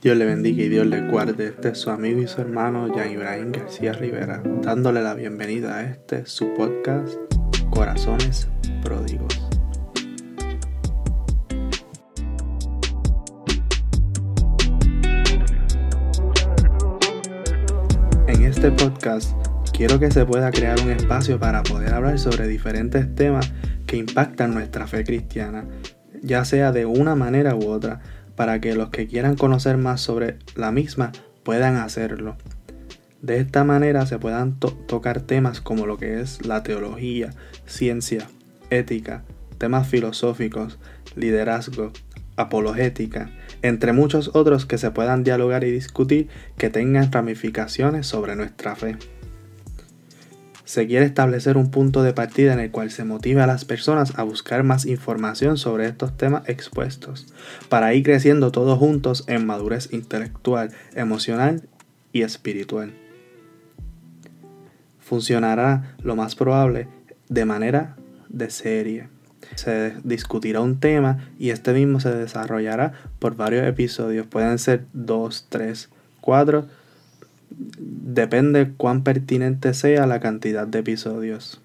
Dios le bendiga y Dios le guarde. Este es su amigo y su hermano Jan Ibrahim García Rivera, dándole la bienvenida a este su podcast Corazones Pródigos. En este podcast quiero que se pueda crear un espacio para poder hablar sobre diferentes temas que impactan nuestra fe cristiana, ya sea de una manera u otra para que los que quieran conocer más sobre la misma puedan hacerlo. De esta manera se puedan tocar temas como lo que es la teología, ciencia, ética, temas filosóficos, liderazgo, apologética, entre muchos otros que se puedan dialogar y discutir que tengan ramificaciones sobre nuestra fe. Se quiere establecer un punto de partida en el cual se motive a las personas a buscar más información sobre estos temas expuestos, para ir creciendo todos juntos en madurez intelectual, emocional y espiritual. Funcionará lo más probable de manera de serie. Se discutirá un tema y este mismo se desarrollará por varios episodios. Pueden ser dos, tres, cuatro depende cuán pertinente sea la cantidad de episodios.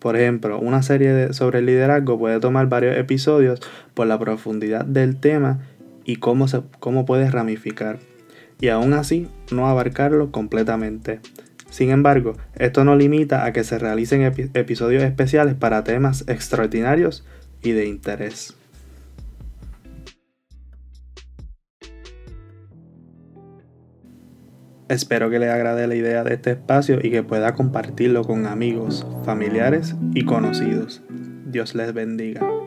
Por ejemplo, una serie sobre el liderazgo puede tomar varios episodios por la profundidad del tema y cómo, se, cómo puede ramificar, y aún así no abarcarlo completamente. Sin embargo, esto no limita a que se realicen episodios especiales para temas extraordinarios y de interés. Espero que les agrade la idea de este espacio y que pueda compartirlo con amigos, familiares y conocidos. Dios les bendiga.